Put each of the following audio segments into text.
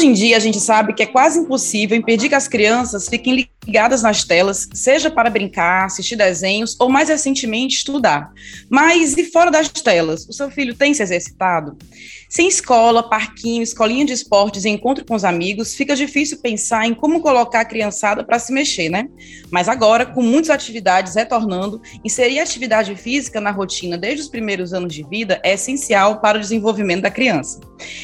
Hoje em dia, a gente sabe que é quase impossível impedir que as crianças fiquem ligadas nas telas, seja para brincar, assistir desenhos ou, mais recentemente, estudar. Mas e fora das telas? O seu filho tem se exercitado? Sem escola, parquinho, escolinha de esportes e encontro com os amigos, fica difícil pensar em como colocar a criançada para se mexer, né? Mas agora, com muitas atividades retornando, inserir atividade física na rotina desde os primeiros anos de vida é essencial para o desenvolvimento da criança.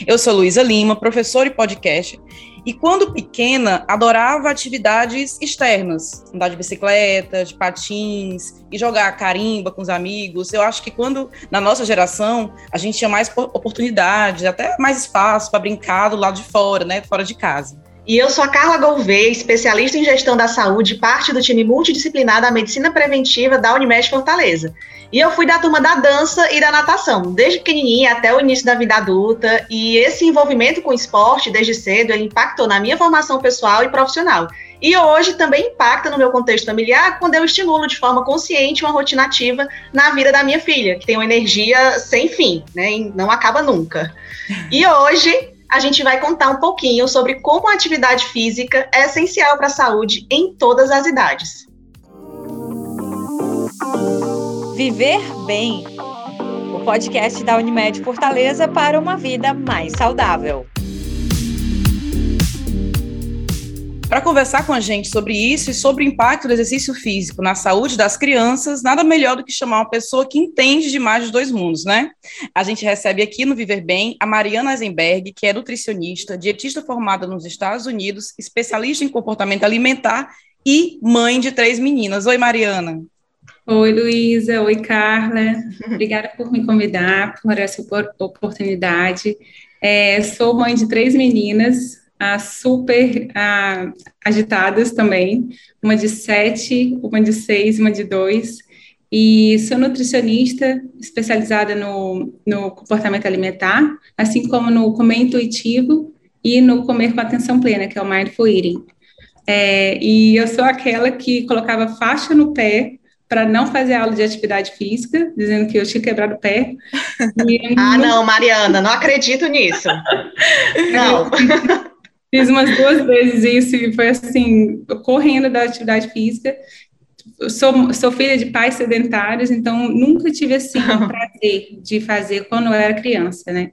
Eu sou Luísa Lima, professora e podcast, e quando pequena, adorava atividades externas, andar de bicicleta, de patins e jogar carimba com os amigos. Eu acho que quando, na nossa geração, a gente tinha mais oportunidades, até mais espaço para brincar do lado de fora, né, fora de casa. E eu sou a Carla Gouveia, especialista em gestão da saúde, parte do time multidisciplinar da medicina preventiva da Unimed Fortaleza. E eu fui da turma da dança e da natação, desde pequenininha até o início da vida adulta. E esse envolvimento com o esporte desde cedo impactou na minha formação pessoal e profissional. E hoje também impacta no meu contexto familiar quando eu estimulo de forma consciente uma rotina ativa na vida da minha filha, que tem uma energia sem fim, né? E não acaba nunca. E hoje a gente vai contar um pouquinho sobre como a atividade física é essencial para a saúde em todas as idades. Viver Bem o podcast da Unimed Fortaleza para uma vida mais saudável. Para conversar com a gente sobre isso e sobre o impacto do exercício físico na saúde das crianças, nada melhor do que chamar uma pessoa que entende de mais dos dois mundos, né? A gente recebe aqui no Viver Bem a Mariana Eisenberg, que é nutricionista, dietista formada nos Estados Unidos, especialista em comportamento alimentar e mãe de três meninas. Oi, Mariana. Oi, Luísa. Oi, Carla. Obrigada por me convidar, por essa oportunidade. É, sou mãe de três meninas, ah, super ah, agitadas também, uma de sete, uma de seis, uma de dois, e sou nutricionista especializada no, no comportamento alimentar, assim como no comer intuitivo e no comer com atenção plena, que é o Mindful Eating. É, e eu sou aquela que colocava faixa no pé para não fazer aula de atividade física, dizendo que eu tinha quebrado o pé. ah, não, Mariana, não acredito nisso. não. Fiz umas duas vezes isso e foi assim, correndo da atividade física. Sou, sou filha de pais sedentários, então nunca tive assim o prazer de fazer quando eu era criança, né?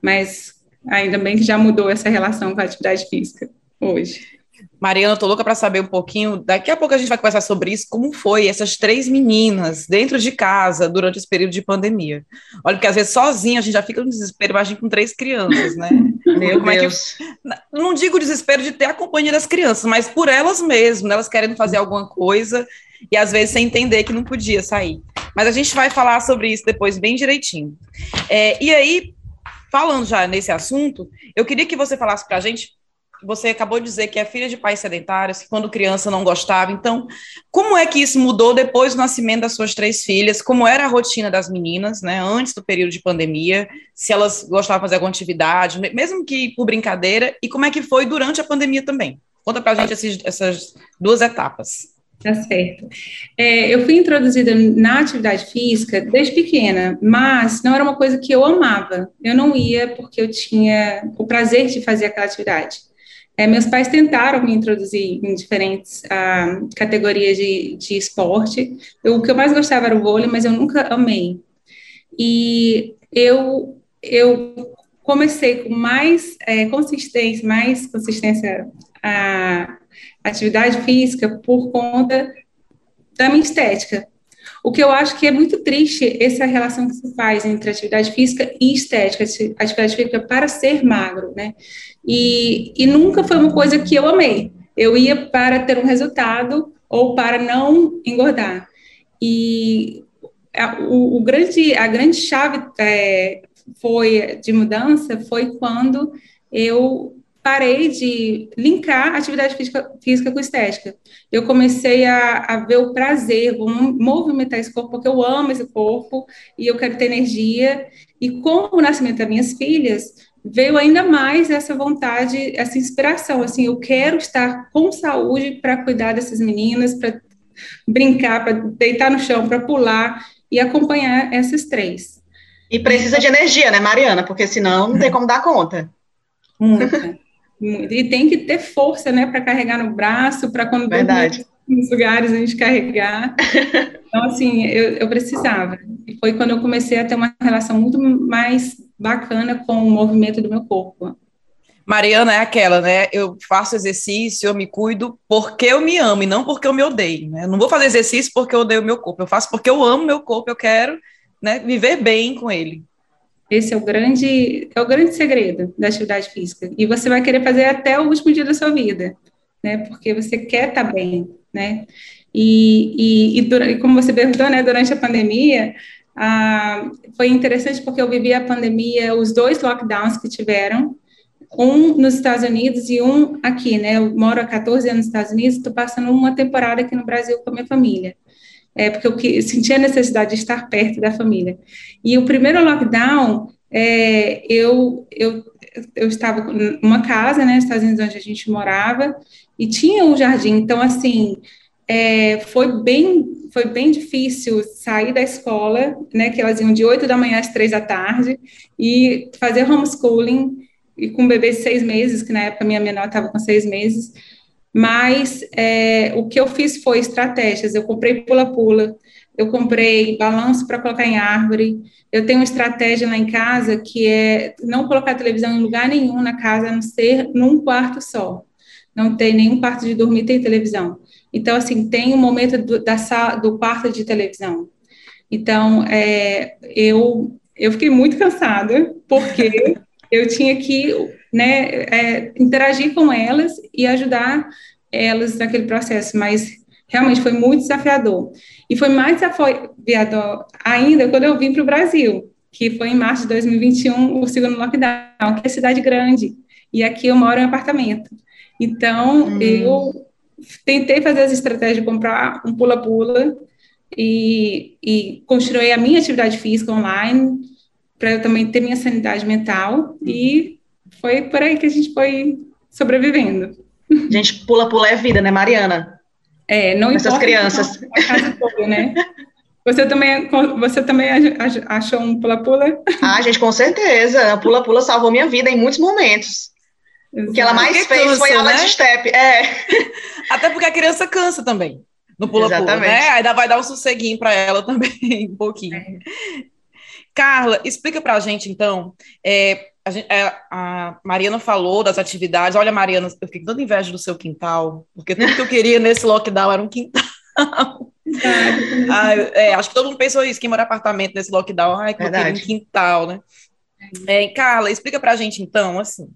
Mas ainda bem que já mudou essa relação com a atividade física hoje. Mariana, eu tô louca para saber um pouquinho. Daqui a pouco a gente vai conversar sobre isso, como foi essas três meninas dentro de casa durante esse período de pandemia. Olha, porque às vezes sozinha a gente já fica no desespero, imagina com três crianças, né? Meu como Deus. É que, não digo desespero de ter a companhia das crianças, mas por elas mesmas, né? elas querendo fazer alguma coisa e às vezes sem entender que não podia sair. Mas a gente vai falar sobre isso depois bem direitinho. É, e aí, falando já nesse assunto, eu queria que você falasse para a gente você acabou de dizer que é filha de pais sedentários, que quando criança não gostava. Então, como é que isso mudou depois do nascimento das suas três filhas? Como era a rotina das meninas, né, antes do período de pandemia? Se elas gostavam de fazer alguma atividade, mesmo que por brincadeira, e como é que foi durante a pandemia também? Conta pra gente esses, essas duas etapas. Tá certo. É, eu fui introduzida na atividade física desde pequena, mas não era uma coisa que eu amava. Eu não ia porque eu tinha o prazer de fazer aquela atividade. É, meus pais tentaram me introduzir em diferentes ah, categorias de, de esporte. Eu, o que eu mais gostava era o vôlei, mas eu nunca amei. E eu, eu comecei com mais é, consistência, mais consistência a atividade física por conta da minha estética. O que eu acho que é muito triste essa relação que se faz entre atividade física e estética, atividade física para ser magro, né? E, e nunca foi uma coisa que eu amei. Eu ia para ter um resultado ou para não engordar. E a, o, o grande, a grande chave é, foi de mudança foi quando eu parei de linkar atividade física, física com estética. Eu comecei a, a, ver o prazer, vou movimentar esse corpo, porque eu amo esse corpo e eu quero ter energia. E com o nascimento das minhas filhas, veio ainda mais essa vontade, essa inspiração. Assim, eu quero estar com saúde para cuidar dessas meninas, para brincar, para deitar no chão, para pular e acompanhar essas três. E precisa de energia, né, Mariana? Porque senão não tem como dar conta. Muita. E tem que ter força, né, para carregar no braço, para quando Verdade. nos lugares a gente carregar. Então, assim, eu, eu precisava. E foi quando eu comecei a ter uma relação muito mais bacana com o movimento do meu corpo. Mariana é aquela, né? Eu faço exercício, eu me cuido porque eu me amo e não porque eu me odeio, né? Eu não vou fazer exercício porque eu odeio o meu corpo. Eu faço porque eu amo meu corpo, eu quero, né, viver bem com ele. Esse é o grande, é o grande segredo da atividade física. E você vai querer fazer até o último dia da sua vida, né? Porque você quer estar bem, né? E, e, e, durante, como você perguntou, né? Durante a pandemia, ah, foi interessante porque eu vivi a pandemia, os dois lockdowns que tiveram, um nos Estados Unidos e um aqui, né? Eu moro há 14 anos nos Estados Unidos, estou passando uma temporada aqui no Brasil com a minha família. É, porque eu, eu senti a necessidade de estar perto da família. E o primeiro lockdown, é, eu, eu, eu estava numa casa, né, nos Estados Unidos, onde a gente morava, e tinha um jardim. Então, assim, é, foi bem foi bem difícil sair da escola, né, que elas iam de 8 da manhã às 3 da tarde, e fazer homeschooling, e com um bebê de seis meses, que na época minha menor estava com seis meses, mas é, o que eu fiz foi estratégias, eu comprei pula-pula, eu comprei balanço para colocar em árvore, eu tenho uma estratégia lá em casa que é não colocar televisão em lugar nenhum na casa, a não ser num quarto só, não tem nenhum quarto de dormir, tem televisão. Então, assim, tem um momento do, da sala, do quarto de televisão. Então, é, eu, eu fiquei muito cansada, porque eu tinha que né, é, interagir com elas e ajudar elas naquele processo, mas realmente foi muito desafiador. E foi mais desafiador ainda quando eu vim para o Brasil, que foi em março de 2021, o segundo lockdown, que é cidade grande, e aqui eu moro em apartamento. Então, hum. eu tentei fazer as estratégias de comprar um pula-pula e, e continuei a minha atividade física online, para eu também ter minha sanidade mental e foi por aí que a gente foi sobrevivendo. Gente, pula-pula é vida, né, Mariana? É, não Essas importa. crianças. A toda, né? Você também, você também achou um pula-pula? Ah, gente, com certeza. A pula-pula salvou minha vida em muitos momentos. Exato. O que ela mais porque fez cansa, foi aula né? de step. É. Até porque a criança cansa também no pula-pula, né? Ainda vai dar um sosseguinho para ela também, um pouquinho. É. Carla, explica para a gente, então, é, a, gente, é, a, Mariana falou das atividades, olha, Mariana, eu fiquei dando inveja do seu quintal, porque tudo que eu queria nesse lockdown era um quintal. ah, é, acho que todo mundo pensou isso, quem mora em apartamento nesse lockdown, ai, que eu queria um quintal, né? É, Carla, explica para a gente, então, assim,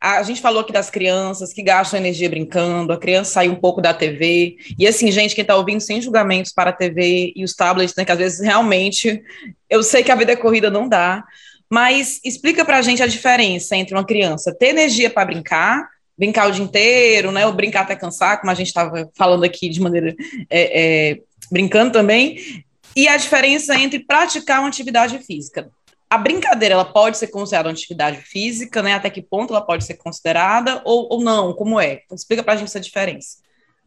a gente falou aqui das crianças que gastam energia brincando, a criança sai um pouco da TV. E assim, gente, quem está ouvindo sem julgamentos para a TV e os tablets, né? Que às vezes realmente eu sei que a vida é corrida, não dá. Mas explica para a gente a diferença entre uma criança ter energia para brincar, brincar o dia inteiro, né? Ou brincar até cansar, como a gente estava falando aqui de maneira é, é, brincando também, e a diferença entre praticar uma atividade física a brincadeira ela pode ser considerada uma atividade física, né? Até que ponto ela pode ser considerada ou, ou não? Como é? Então, explica para a gente essa diferença.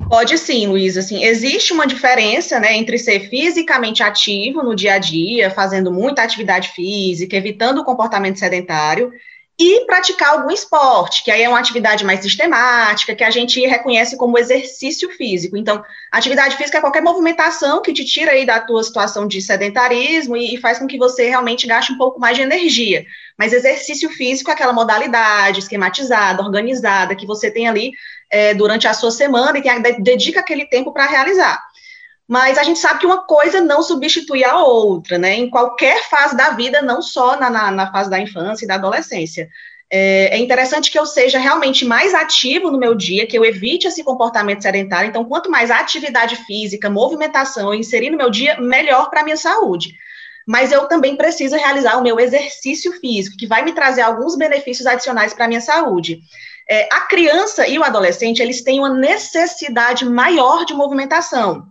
Pode sim, Luiz. Assim, existe uma diferença né, entre ser fisicamente ativo no dia a dia, fazendo muita atividade física, evitando o comportamento sedentário, e praticar algum esporte, que aí é uma atividade mais sistemática, que a gente reconhece como exercício físico. Então, atividade física é qualquer movimentação que te tira aí da tua situação de sedentarismo e, e faz com que você realmente gaste um pouco mais de energia. Mas exercício físico é aquela modalidade esquematizada, organizada, que você tem ali é, durante a sua semana e tem, dedica aquele tempo para realizar mas a gente sabe que uma coisa não substitui a outra, né? Em qualquer fase da vida, não só na, na, na fase da infância e da adolescência. É, é, interessante que eu seja realmente mais ativo no meu dia, que eu evite esse comportamento sedentário. Então, quanto mais atividade física, movimentação eu inserir no meu dia, melhor para a minha saúde. Mas eu também preciso realizar o meu exercício físico, que vai me trazer alguns benefícios adicionais para a minha saúde. É, a criança e o adolescente, eles têm uma necessidade maior de movimentação.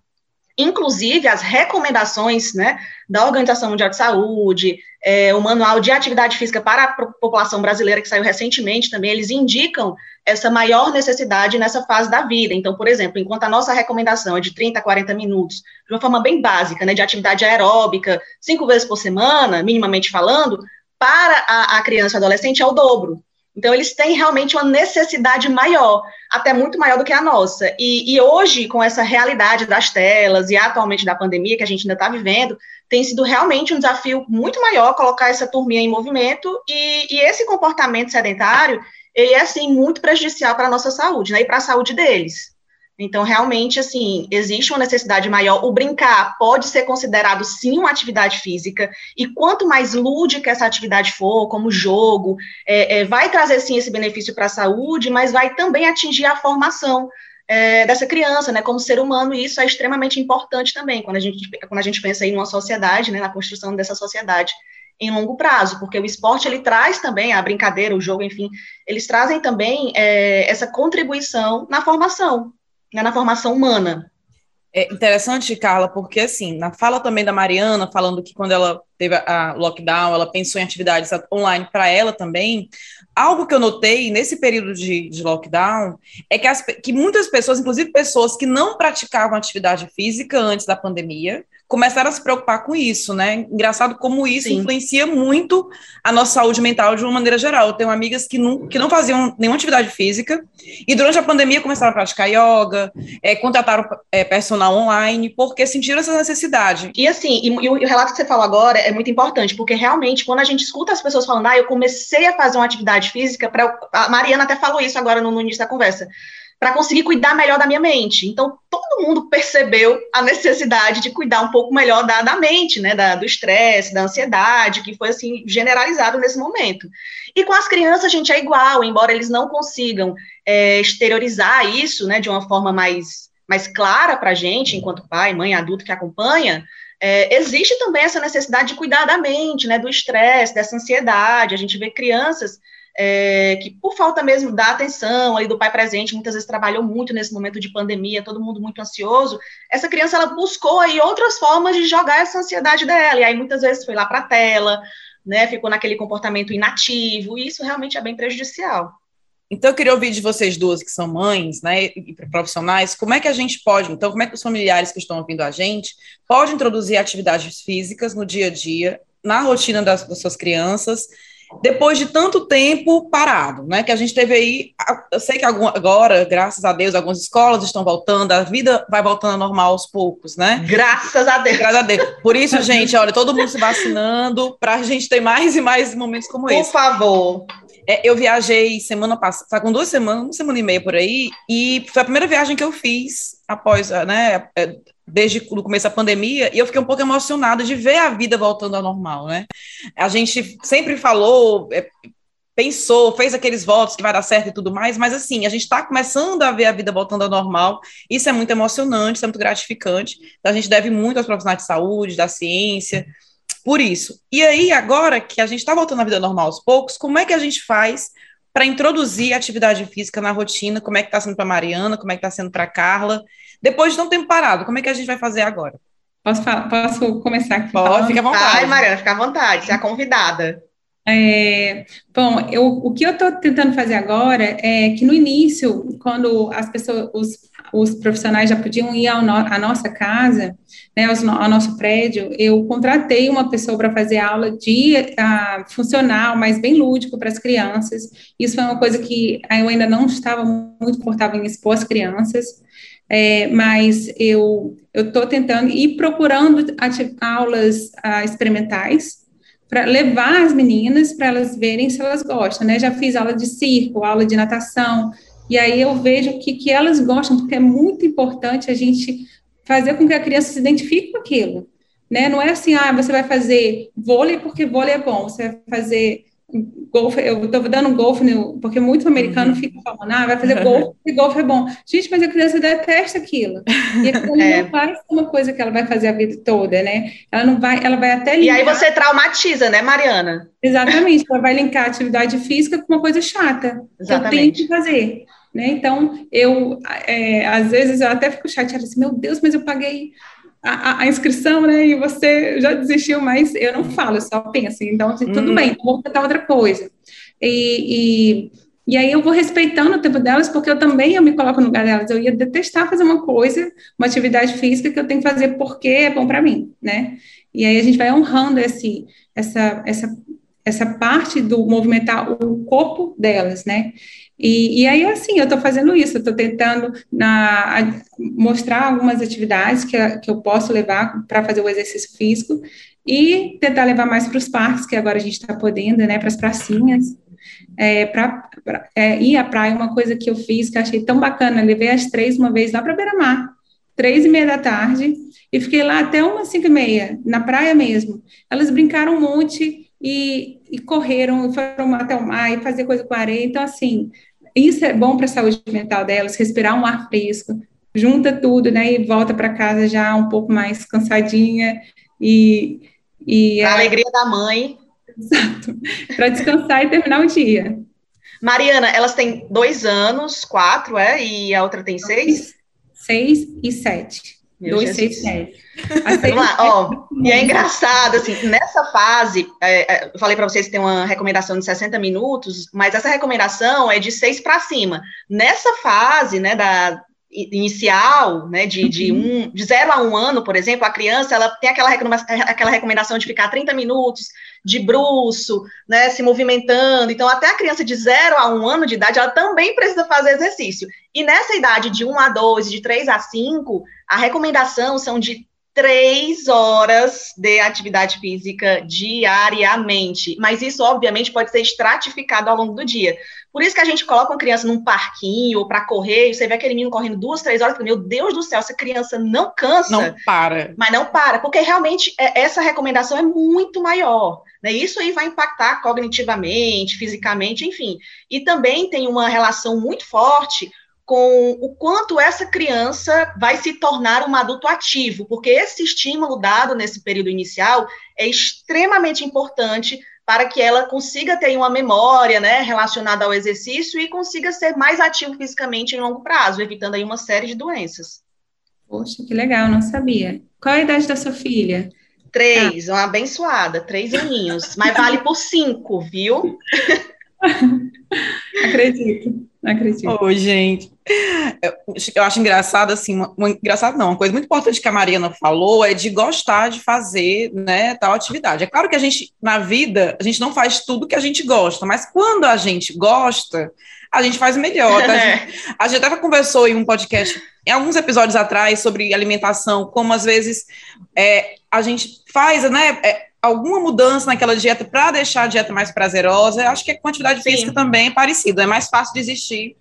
Inclusive, as recomendações né, da Organização Mundial de Saúde, é, o Manual de Atividade Física para a População Brasileira, que saiu recentemente também, eles indicam essa maior necessidade nessa fase da vida. Então, por exemplo, enquanto a nossa recomendação é de 30 a 40 minutos, de uma forma bem básica, né, de atividade aeróbica, cinco vezes por semana, minimamente falando, para a, a criança e adolescente é o dobro. Então, eles têm realmente uma necessidade maior, até muito maior do que a nossa. E, e hoje, com essa realidade das telas e atualmente da pandemia que a gente ainda está vivendo, tem sido realmente um desafio muito maior colocar essa turminha em movimento e, e esse comportamento sedentário, ele é, assim, muito prejudicial para a nossa saúde, né, e para a saúde deles. Então, realmente, assim, existe uma necessidade maior. O brincar pode ser considerado, sim, uma atividade física, e quanto mais lúdica essa atividade for, como jogo, é, é, vai trazer, sim, esse benefício para a saúde, mas vai também atingir a formação é, dessa criança, né, como ser humano, e isso é extremamente importante também, quando a gente, quando a gente pensa em uma sociedade, né, na construção dessa sociedade em longo prazo, porque o esporte ele traz também a brincadeira, o jogo, enfim, eles trazem também é, essa contribuição na formação, né, na formação humana. É interessante, Carla, porque assim, na fala também da Mariana, falando que quando ela teve a lockdown, ela pensou em atividades online para ela também. Algo que eu notei nesse período de, de lockdown é que, as, que muitas pessoas, inclusive pessoas que não praticavam atividade física antes da pandemia, começaram a se preocupar com isso, né? Engraçado como isso Sim. influencia muito a nossa saúde mental de uma maneira geral. Eu tenho amigas que não, que não faziam nenhuma atividade física e durante a pandemia começaram a praticar yoga, é, contrataram é, personal online, porque sentiram essa necessidade. E assim, e, e, o relato que você falou agora é muito importante, porque realmente, quando a gente escuta as pessoas falando, ah, eu comecei a fazer uma atividade física, pra, a Mariana até falou isso agora no, no início da conversa, para conseguir cuidar melhor da minha mente. Então, todo mundo percebeu a necessidade de cuidar um pouco melhor da, da mente, né, da, do estresse, da ansiedade, que foi, assim, generalizado nesse momento. E com as crianças, a gente é igual, embora eles não consigam é, exteriorizar isso, né, de uma forma mais, mais clara para a gente, enquanto pai, mãe, adulto que acompanha, é, existe também essa necessidade de cuidar da mente, né, do estresse, dessa ansiedade. A gente vê crianças é, que por falta mesmo da atenção aí do pai presente, muitas vezes trabalhou muito nesse momento de pandemia, todo mundo muito ansioso, essa criança ela buscou aí outras formas de jogar essa ansiedade dela, e aí muitas vezes foi lá para a tela, né, ficou naquele comportamento inativo, e isso realmente é bem prejudicial. Então, eu queria ouvir de vocês duas que são mães, né, e profissionais, como é que a gente pode, então, como é que os familiares que estão ouvindo a gente podem introduzir atividades físicas no dia a dia, na rotina das, das suas crianças, depois de tanto tempo parado, né? Que a gente teve aí, eu sei que agora, graças a Deus, algumas escolas estão voltando, a vida vai voltando ao normal aos poucos, né? Graças a Deus. Graças a Deus. Por isso, gente, olha, todo mundo se vacinando para a gente ter mais e mais momentos como por esse. Por favor. É, eu viajei semana passada, tá com duas semanas, uma semana e meia por aí, e foi a primeira viagem que eu fiz após, né, é, desde o começo da pandemia, e eu fiquei um pouco emocionada de ver a vida voltando ao normal, né? A gente sempre falou, é, pensou, fez aqueles votos que vai dar certo e tudo mais, mas assim, a gente está começando a ver a vida voltando ao normal, isso é muito emocionante, isso é muito gratificante, então a gente deve muito aos profissionais de saúde, da ciência, por isso. E aí, agora que a gente está voltando à vida normal aos poucos, como é que a gente faz para introduzir a atividade física na rotina? Como é que está sendo para Mariana? Como é que está sendo para Carla? Depois de um tempo parado, como é que a gente vai fazer agora? Posso, posso começar aqui? Pode, fica à vontade. Ai, Mariana, fica à vontade, você é a convidada. É, bom, eu, o que eu estou tentando fazer agora é que no início, quando as pessoas, os, os profissionais já podiam ir ao no, à nossa casa, né, aos, ao nosso prédio, eu contratei uma pessoa para fazer aula de uh, funcional, mas bem lúdico para as crianças. Isso foi uma coisa que eu ainda não estava muito confortável em expor as crianças. É, mas eu estou tentando e procurando aulas uh, experimentais para levar as meninas para elas verem se elas gostam, né? Já fiz aula de circo, aula de natação, e aí eu vejo o que, que elas gostam, porque é muito importante a gente fazer com que a criança se identifique com aquilo, né? Não é assim, ah, você vai fazer vôlei porque vôlei é bom, você vai fazer golfe, eu estou dando golfe, porque muitos americanos uhum. ficam falando, ah, vai fazer golfe, porque golfe é bom. Gente, mas a criança detesta aquilo. E aquilo é. não vai ser uma coisa que ela vai fazer a vida toda, né? Ela não vai, ela vai até linkar... E aí você traumatiza, né, Mariana? Exatamente, ela vai linkar a atividade física com uma coisa chata, Exatamente. que eu tenho que fazer. Né? Então, eu, é, às vezes, eu até fico chateada assim, meu Deus, mas eu paguei a, a, inscrição, né? E você já desistiu, mas eu não falo, eu só penso. Então, assim, tudo hum. bem, vou tentar outra coisa. E, e, e, aí eu vou respeitando o tempo delas, porque eu também eu me coloco no lugar delas. Eu ia detestar fazer uma coisa, uma atividade física que eu tenho que fazer porque é bom para mim, né? E aí a gente vai honrando esse, essa, essa, essa parte do movimentar o corpo delas, né? E, e aí, assim, eu estou fazendo isso, eu estou tentando na, a, mostrar algumas atividades que, que eu posso levar para fazer o exercício físico e tentar levar mais para os parques, que agora a gente está podendo, né, para as pracinhas. É, para é, ir à praia, uma coisa que eu fiz que eu achei tão bacana, levei as três uma vez lá para Beira-Mar, três e meia da tarde, e fiquei lá até umas cinco e meia, na praia mesmo. Elas brincaram um monte e, e correram, foram até o mar e fazer coisa com a areia. Então, assim, isso é bom para a saúde mental delas, respirar um ar fresco, junta tudo, né, e volta para casa já um pouco mais cansadinha e... e a é, alegria da mãe. Exato, para descansar e terminar o dia. Mariana, elas têm dois anos, quatro, é? E a outra tem seis? Seis e sete. Meu dois, Jesus. seis, sete. Vamos lá, ó, e é engraçado, assim, nessa fase, é, é, eu falei para vocês que tem uma recomendação de 60 minutos, mas essa recomendação é de seis para cima. Nessa fase, né, da inicial, né, de, de, uhum. um, de zero a um ano, por exemplo, a criança, ela tem aquela recomendação, aquela recomendação de ficar 30 minutos de bruço, né, se movimentando, então até a criança de zero a um ano de idade, ela também precisa fazer exercício, e nessa idade de um a dois, de três a cinco, a recomendação são de três horas de atividade física diariamente. Mas isso, obviamente, pode ser estratificado ao longo do dia. Por isso que a gente coloca uma criança num parquinho ou para correr, e você vê aquele menino correndo duas, três horas, meu Deus do céu, essa criança não cansa. Não para. Mas não para, porque realmente é, essa recomendação é muito maior. Né? Isso aí vai impactar cognitivamente, fisicamente, enfim. E também tem uma relação muito forte com o quanto essa criança vai se tornar um adulto ativo, porque esse estímulo dado nesse período inicial é extremamente importante para que ela consiga ter uma memória, né, relacionada ao exercício e consiga ser mais ativo fisicamente em longo prazo, evitando aí uma série de doenças. Poxa, que legal, não sabia. Qual a idade da sua filha? Três, ah. uma abençoada, três aninhos, mas vale por cinco, viu? Acredito, acredito. Ô, oh, gente, eu, eu, acho engraçado, assim, uma, uma, engraçado não, uma coisa muito importante que a Mariana falou é de gostar de fazer, né, tal atividade. É claro que a gente, na vida, a gente não faz tudo que a gente gosta, mas quando a gente gosta, a gente faz melhor. Tá? A, gente, a gente até conversou em um podcast, em alguns episódios atrás, sobre alimentação, como às vezes é, a gente faz, né, é, alguma mudança naquela dieta para deixar a dieta mais prazerosa. Eu acho que a quantidade Sim. física também é parecido. É mais fácil desistir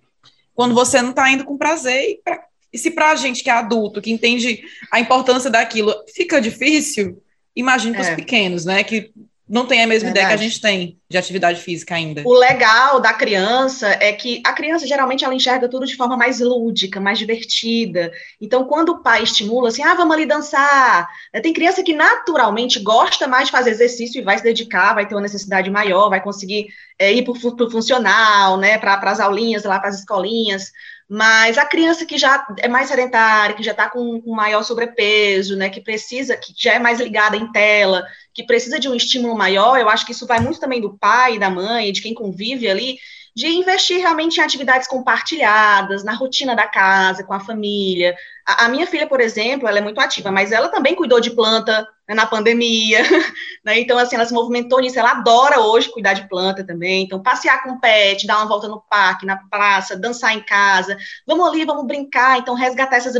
quando você não está indo com prazer. E, pra, e se para a gente que é adulto, que entende a importância daquilo, fica difícil, imagine para os é. pequenos, né? Que não tem a mesma Verdade. ideia que a gente tem de atividade física ainda. O legal da criança é que a criança geralmente ela enxerga tudo de forma mais lúdica, mais divertida. Então, quando o pai estimula assim, ah, vamos ali dançar. Né, tem criança que naturalmente gosta mais de fazer exercício e vai se dedicar, vai ter uma necessidade maior, vai conseguir é, ir para o funcional, né, para as aulinhas lá, para as escolinhas. Mas a criança que já é mais sedentária, que já está com, com maior sobrepeso, né, que precisa, que já é mais ligada em tela, que precisa de um estímulo maior, eu acho que isso vai muito também do pai, da mãe, de quem convive ali, de investir realmente em atividades compartilhadas, na rotina da casa, com a família. A, a minha filha, por exemplo, ela é muito ativa, mas ela também cuidou de planta né, na pandemia, né? Então, assim, ela se movimentou nisso, ela adora hoje cuidar de planta também. Então, passear com o pet, dar uma volta no parque, na praça, dançar em casa, vamos ali, vamos brincar, então resgatar essas,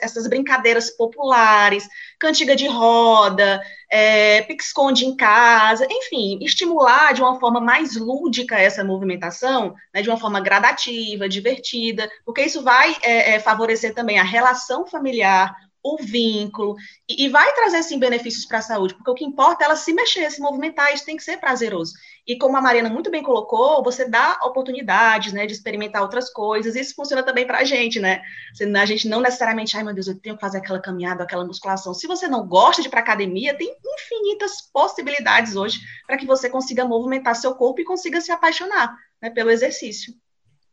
essas brincadeiras populares, cantiga de roda, é, pique-esconde em casa, enfim, estimular de uma forma mais lúdica essa movimentação, né, de uma forma gradativa, divertida, porque isso vai é, é, favorecer também a relação familiar, o vínculo, e, e vai trazer, sim, benefícios para a saúde, porque o que importa é ela se mexer, se movimentar, isso tem que ser prazeroso. E como a Mariana muito bem colocou, você dá oportunidades, né, de experimentar outras coisas, isso funciona também para a gente, né? A gente não necessariamente, ai meu Deus, eu tenho que fazer aquela caminhada, aquela musculação. Se você não gosta de ir para academia, tem infinitas possibilidades hoje para que você consiga movimentar seu corpo e consiga se apaixonar né, pelo exercício.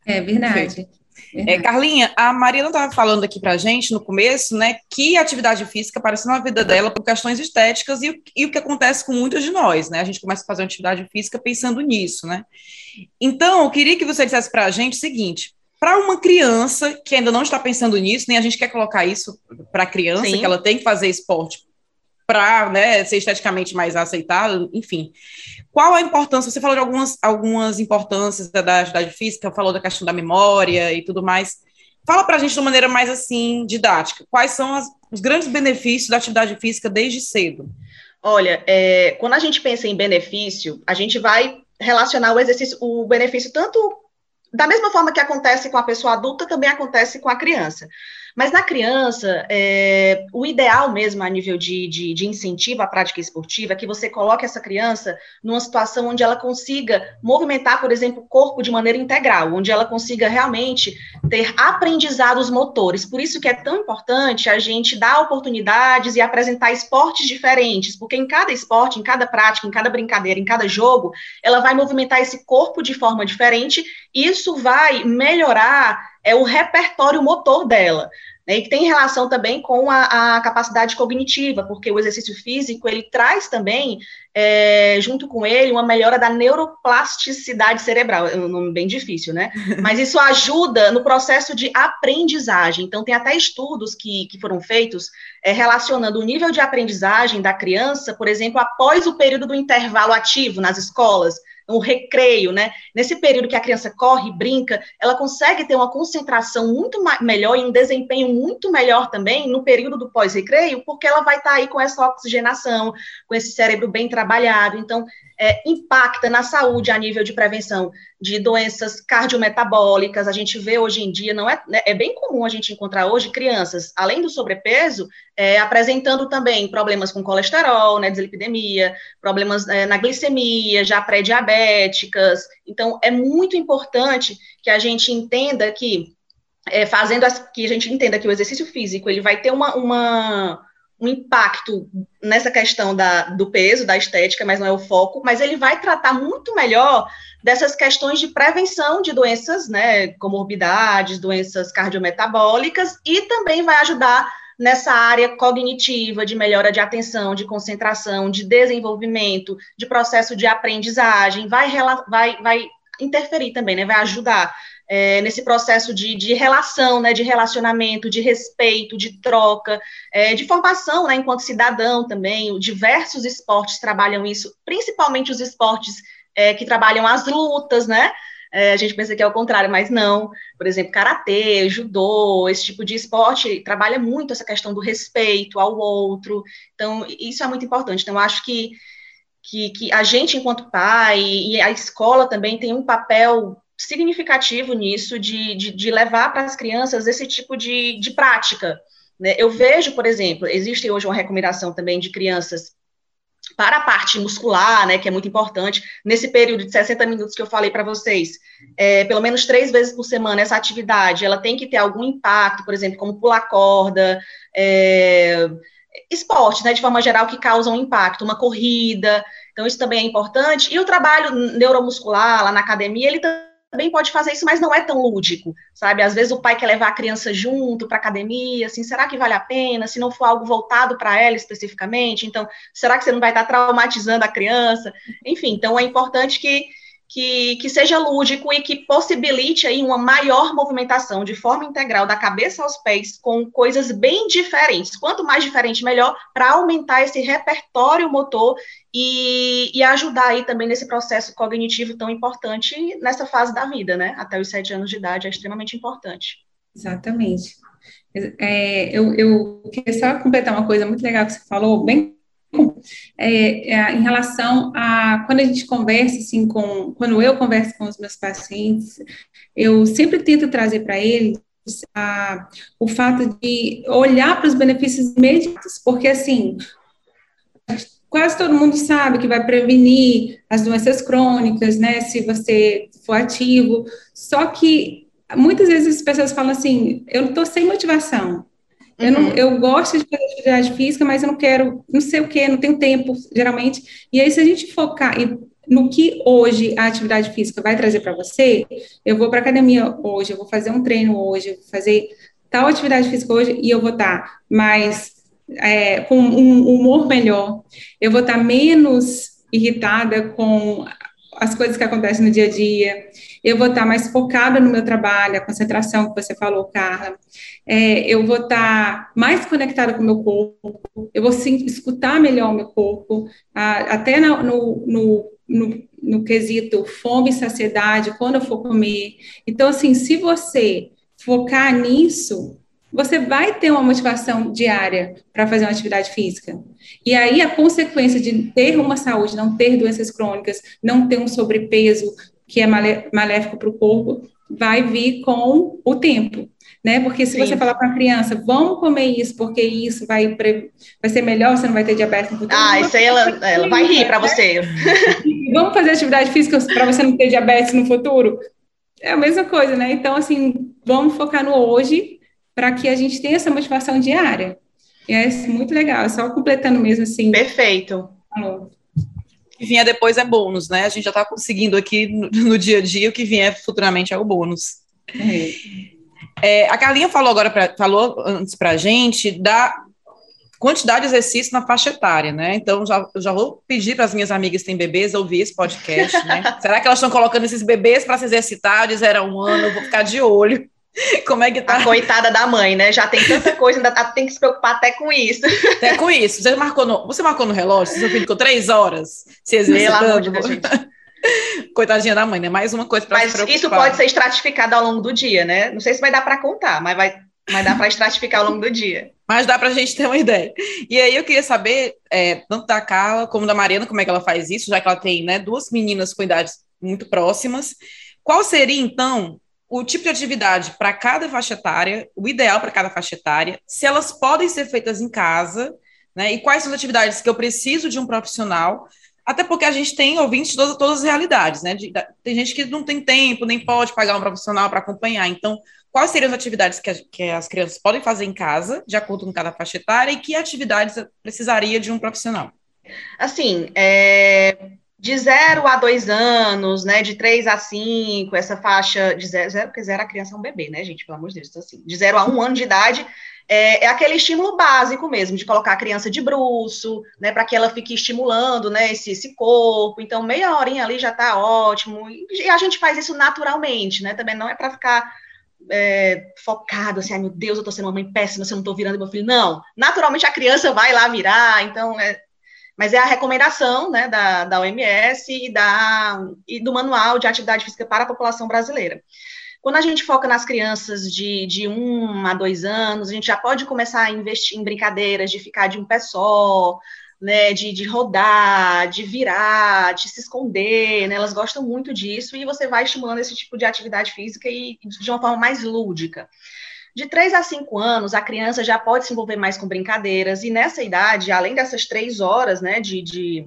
É verdade. Sim. É, Carlinha, a Marina estava falando aqui para a gente no começo, né, que a atividade física apareceu na vida dela por questões estéticas e, e, o que acontece com muitos de nós, né? A gente começa a fazer uma atividade física pensando nisso, né? Então, eu queria que você dissesse para a gente o seguinte: para uma criança que ainda não está pensando nisso, nem a gente quer colocar isso para a criança, Sim. que ela tem que fazer esporte para né, ser esteticamente mais aceitável, enfim. Qual a importância? Você falou de algumas, algumas importâncias da, da atividade física, falou da questão da memória e tudo mais. Fala para a gente de uma maneira mais assim, didática. Quais são as, os grandes benefícios da atividade física desde cedo? Olha, é, quando a gente pensa em benefício, a gente vai relacionar o exercício, o benefício tanto da mesma forma que acontece com a pessoa adulta, também acontece com a criança. Mas na criança, é, o ideal mesmo a nível de, de, de, incentivo à prática esportiva é que você coloque essa criança numa situação onde ela consiga movimentar, por exemplo, o corpo de maneira integral, onde ela consiga realmente ter aprendizados motores. Por isso que é tão importante a gente dar oportunidades e apresentar esportes diferentes, porque em cada esporte, em cada prática, em cada brincadeira, em cada jogo, ela vai movimentar esse corpo de forma diferente, e isso vai melhorar é o repertório motor dela. Né, e que tem relação também com a, a, capacidade cognitiva, porque o exercício físico ele traz também, é, junto com ele, uma melhora da neuroplasticidade cerebral. É um nome bem difícil, né? Mas isso ajuda no processo de aprendizagem. Então, tem até estudos que, que foram feitos é, relacionando o nível de aprendizagem da criança, por exemplo, após o período do intervalo ativo nas escolas o recreio, né? Nesse período que a criança corre, brinca, ela consegue ter uma concentração muito melhor e um desempenho muito melhor também no período do pós-recreio, porque ela vai estar tá aí com essa oxigenação, com esse cérebro bem trabalhado. Então, é, impacta na saúde a nível de prevenção de doenças cardiometabólicas. A gente vê hoje em dia, não é, né, é bem comum a gente encontrar hoje crianças, além do sobrepeso, é, apresentando também problemas com colesterol, né, dislipidemia, problemas é, na glicemia, já pré-diabéticas. Então, é muito importante que a gente entenda que, é, fazendo as, que a gente entenda que o exercício físico ele vai ter uma, uma um impacto nessa questão da, do peso, da estética, mas não é o foco, mas ele vai tratar muito melhor dessas questões de prevenção de doenças, né, comorbidades, doenças cardiometabólicas, e também vai ajudar nessa área cognitiva, de melhora de atenção, de concentração, de desenvolvimento, de processo de aprendizagem, vai, vai, vai interferir também, né, vai ajudar é, nesse processo de, de, relação, né, de relacionamento, de respeito, de troca, é, de formação, né, enquanto cidadão também. Diversos esportes trabalham isso, principalmente os esportes é, que trabalham as lutas, né? É, a gente pensa que é o contrário, mas não. Por exemplo, karatê, judô, esse tipo de esporte trabalha muito essa questão do respeito ao outro. Então, isso é muito importante. Então, acho que, que, que a gente, enquanto pai, e a escola também tem um papel significativo nisso, de, de, de levar para as crianças esse tipo de, de prática. Né? Eu vejo, por exemplo, existe hoje uma recomendação também de crianças para a parte muscular, né, que é muito importante, nesse período de 60 minutos que eu falei para vocês, é, pelo menos três vezes por semana, essa atividade, ela tem que ter algum impacto, por exemplo, como pular corda, é, esporte, né, de forma geral, que causam impacto, uma corrida, então isso também é importante, e o trabalho neuromuscular lá na academia, ele também também pode fazer isso, mas não é tão lúdico, sabe? Às vezes o pai quer levar a criança junto para academia, assim, será que vale a pena? Se não for algo voltado para ela especificamente, então, será que você não vai estar traumatizando a criança? Enfim, então é importante que que, que seja lúdico e que possibilite aí uma maior movimentação de forma integral da cabeça aos pés com coisas bem diferentes. Quanto mais diferente, melhor, para aumentar esse repertório motor e, e, ajudar aí também nesse processo cognitivo tão importante nessa fase da vida, né? Até os sete anos de idade é extremamente importante. Exatamente. É, eu, eu queria só completar uma coisa muito legal que você falou, bem é, é, em relação a quando a gente conversa assim com quando eu converso com os meus pacientes, eu sempre tento trazer para eles a, o fato de olhar para os benefícios imediatos, porque assim quase todo mundo sabe que vai prevenir as doenças crônicas, né? Se você for ativo, só que muitas vezes as pessoas falam assim, eu estou sem motivação, eu, não, uhum. eu gosto de fazer atividade física, mas eu não quero, não sei o que, não tenho tempo, geralmente. E aí, se a gente focar no que hoje a atividade física vai trazer para você, eu vou para academia hoje, eu vou fazer um treino hoje, eu vou fazer tal atividade física hoje e eu vou estar tá mais é, com um humor melhor, eu vou estar tá menos irritada com as coisas que acontecem no dia a dia, eu vou estar mais focada no meu trabalho, a concentração que você falou, Carla, é, eu vou estar mais conectada com o meu corpo, eu vou sim, escutar melhor o meu corpo, até no, no, no, no quesito fome e saciedade, quando eu for comer. Então, assim, se você focar nisso, você vai ter uma motivação diária para fazer uma atividade física. E aí a consequência de ter uma saúde, não ter doenças crônicas, não ter um sobrepeso que é maléfico para o corpo, vai vir com o tempo. Né? Porque se Sim. você falar para uma criança, vamos comer isso, porque isso vai, vai ser melhor, você não vai ter diabetes no futuro. Ah, isso aí ela, ela vai rir para você. vamos fazer atividade física para você não ter diabetes no futuro? É a mesma coisa, né? Então, assim, vamos focar no hoje para que a gente tenha essa motivação diária. E é muito legal, só completando mesmo assim. Perfeito. O que vier depois é bônus, né? A gente já está conseguindo aqui no, no, dia a dia, o que vier futuramente é o bônus. É. É, a Carlinha falou agora, pra, falou antes para a gente da quantidade de exercício na faixa etária, né? Então, já, eu já vou pedir para as minhas amigas que têm bebês ouvir esse podcast, né? Será que elas estão colocando esses bebês para se exercitar de zero a um ano? Eu vou ficar de olho. Como é que tá? A coitada da mãe, né? Já tem tanta coisa, ainda tá, tem que se preocupar até com isso. Até com isso. Você marcou no, você marcou no relógio? Seu filho ficou três horas se exercitando. De Deus, Coitadinha da mãe, né? Mais uma coisa para Mas isso pode ser estratificado ao longo do dia, né? Não sei se vai dar para contar, mas vai, vai dar para estratificar ao longo do dia. Mas dá para a gente ter uma ideia. E aí eu queria saber, é, tanto da Carla como da Mariana, como é que ela faz isso, já que ela tem né, duas meninas com idades muito próximas. Qual seria, então, o tipo de atividade para cada faixa etária, o ideal para cada faixa etária, se elas podem ser feitas em casa, né? E quais são as atividades que eu preciso de um profissional, até porque a gente tem ouvintes de todas, todas as realidades, né? De, tem gente que não tem tempo, nem pode pagar um profissional para acompanhar. Então, quais seriam as atividades que, a, que, as crianças podem fazer em casa, de acordo com cada faixa etária, e que atividades precisaria de um profissional? Assim, é, de 0 a 2 anos, né, de 3 a 5, essa faixa de 0, zero, porque 0 a criança é um bebê, né, gente, pelo amor de Deus, então, assim, de 0 a 1 um ano de idade, é, é, aquele estímulo básico mesmo, de colocar a criança de bruço, né, para que ela fique estimulando, né, esse, esse corpo, então meia horinha ali já tá ótimo, e, e a gente faz isso naturalmente, né, também não é para ficar é, focado, assim, ai meu Deus, eu tô sendo uma mãe péssima se eu não tô virando meu filho, não, naturalmente a criança vai lá virar, então é, mas é a recomendação né, da, da OMS e, da, e do Manual de Atividade Física para a População Brasileira. Quando a gente foca nas crianças de, de um a dois anos, a gente já pode começar a investir em brincadeiras de ficar de um pé só, né, de, de rodar, de virar, de se esconder, né, elas gostam muito disso, e você vai estimulando esse tipo de atividade física e de uma forma mais lúdica. De 3 a 5 anos, a criança já pode se envolver mais com brincadeiras, e nessa idade, além dessas três horas né, de, de,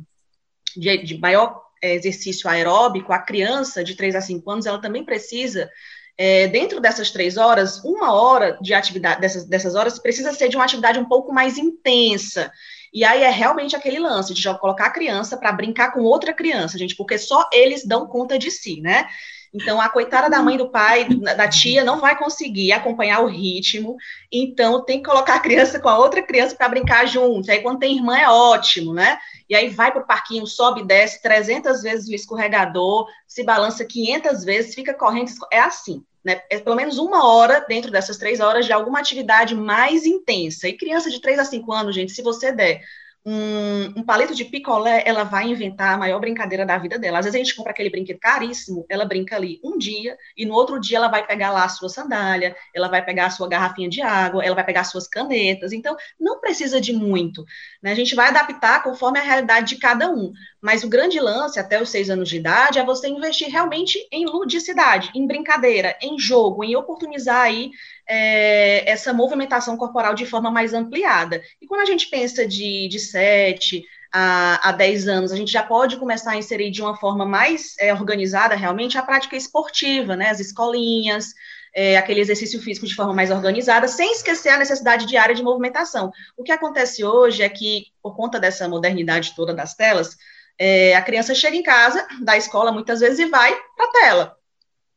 de, maior é, exercício aeróbico, a criança de 3 a 5 anos, ela também precisa é, dentro dessas três horas, uma hora de atividade, dessas, dessas horas, precisa ser de uma atividade um pouco mais intensa. E aí é realmente aquele lance de já colocar a criança para brincar com outra criança, gente, porque só eles dão conta de si, né? Então, a coitada da mãe do pai, da tia, não vai conseguir acompanhar o ritmo. Então, tem que colocar a criança com a outra criança para brincar junto. Aí, quando tem irmã, é ótimo, né? E aí, vai para o parquinho, sobe e desce 300 vezes o escorregador, se balança 500 vezes, fica correndo. É assim. Né, é pelo menos uma hora dentro dessas três horas de alguma atividade mais intensa. E criança de 3 a 5 anos, gente, se você der um, um, palito de picolé, ela vai inventar a maior brincadeira da vida dela. Às vezes a gente compra aquele brinquedo caríssimo, ela brinca ali um dia, e no outro dia ela vai pegar lá a sua sandália, ela vai pegar a sua garrafinha de água, ela vai pegar as suas canetas. Então, não precisa de muito. Né? A gente vai adaptar conforme a realidade de cada um. Mas o grande lance, até os seis anos de idade, é você investir realmente em ludicidade, em brincadeira, em jogo, em oportunizar aí é, essa movimentação corporal de forma mais ampliada. E quando a gente pensa de, de 7 a, a 10 anos, a gente já pode começar a inserir de uma forma mais é, organizada realmente a prática esportiva, né? As escolinhas, é, aquele exercício físico de forma mais organizada, sem esquecer a necessidade diária de movimentação. O que acontece hoje é que, por conta dessa modernidade toda das telas, é, a criança chega em casa da escola muitas vezes e vai para a tela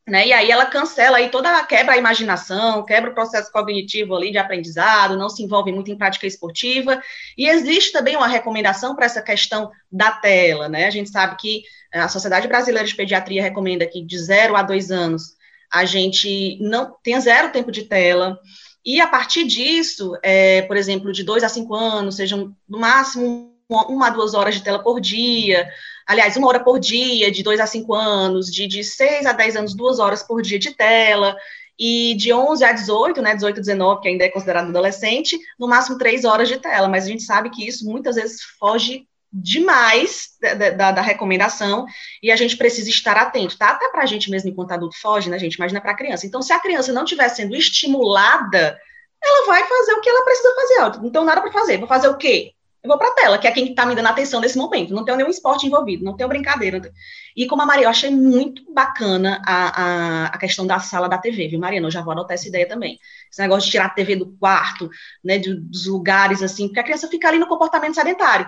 né? E aí ela cancela aí toda quebra a imaginação, quebra o processo cognitivo ali de aprendizado, não se envolve muito em prática esportiva. E existe também uma recomendação para essa questão da tela, né? A gente sabe que a Sociedade Brasileira de Pediatria recomenda que de 0 a 2 anos a gente não tenha zero tempo de tela. E a partir disso, é, por exemplo, de 2 a 5 anos, sejam no máximo uma a duas horas de tela por dia, aliás, uma hora por dia, de 2 a 5 anos, de, de 6 a 10 anos, duas horas por dia de tela, e de 11 a 18, né, 18 a 19, que ainda é considerado adolescente, no máximo três horas de tela, mas a gente sabe que isso muitas vezes foge demais da, da, da recomendação e a gente precisa estar atento, tá? Até para a gente mesmo, enquanto adulto, foge, né, gente? Imagina para a criança. Então, se a criança não estiver sendo estimulada, ela vai fazer o que ela precisa fazer. Tenho nada para fazer. Vou fazer o quê? Eu vou para a tela, que é quem está me dando atenção nesse momento. Não tenho nenhum esporte envolvido, não tenho brincadeira. E como a Maria, eu achei muito bacana a, a, a, questão da sala da TV, viu, Mariana? Eu já vou anotar essa ideia também. Esse negócio de tirar a TV do quarto, né, de, dos lugares, assim, porque a criança fica ali no comportamento sedentário.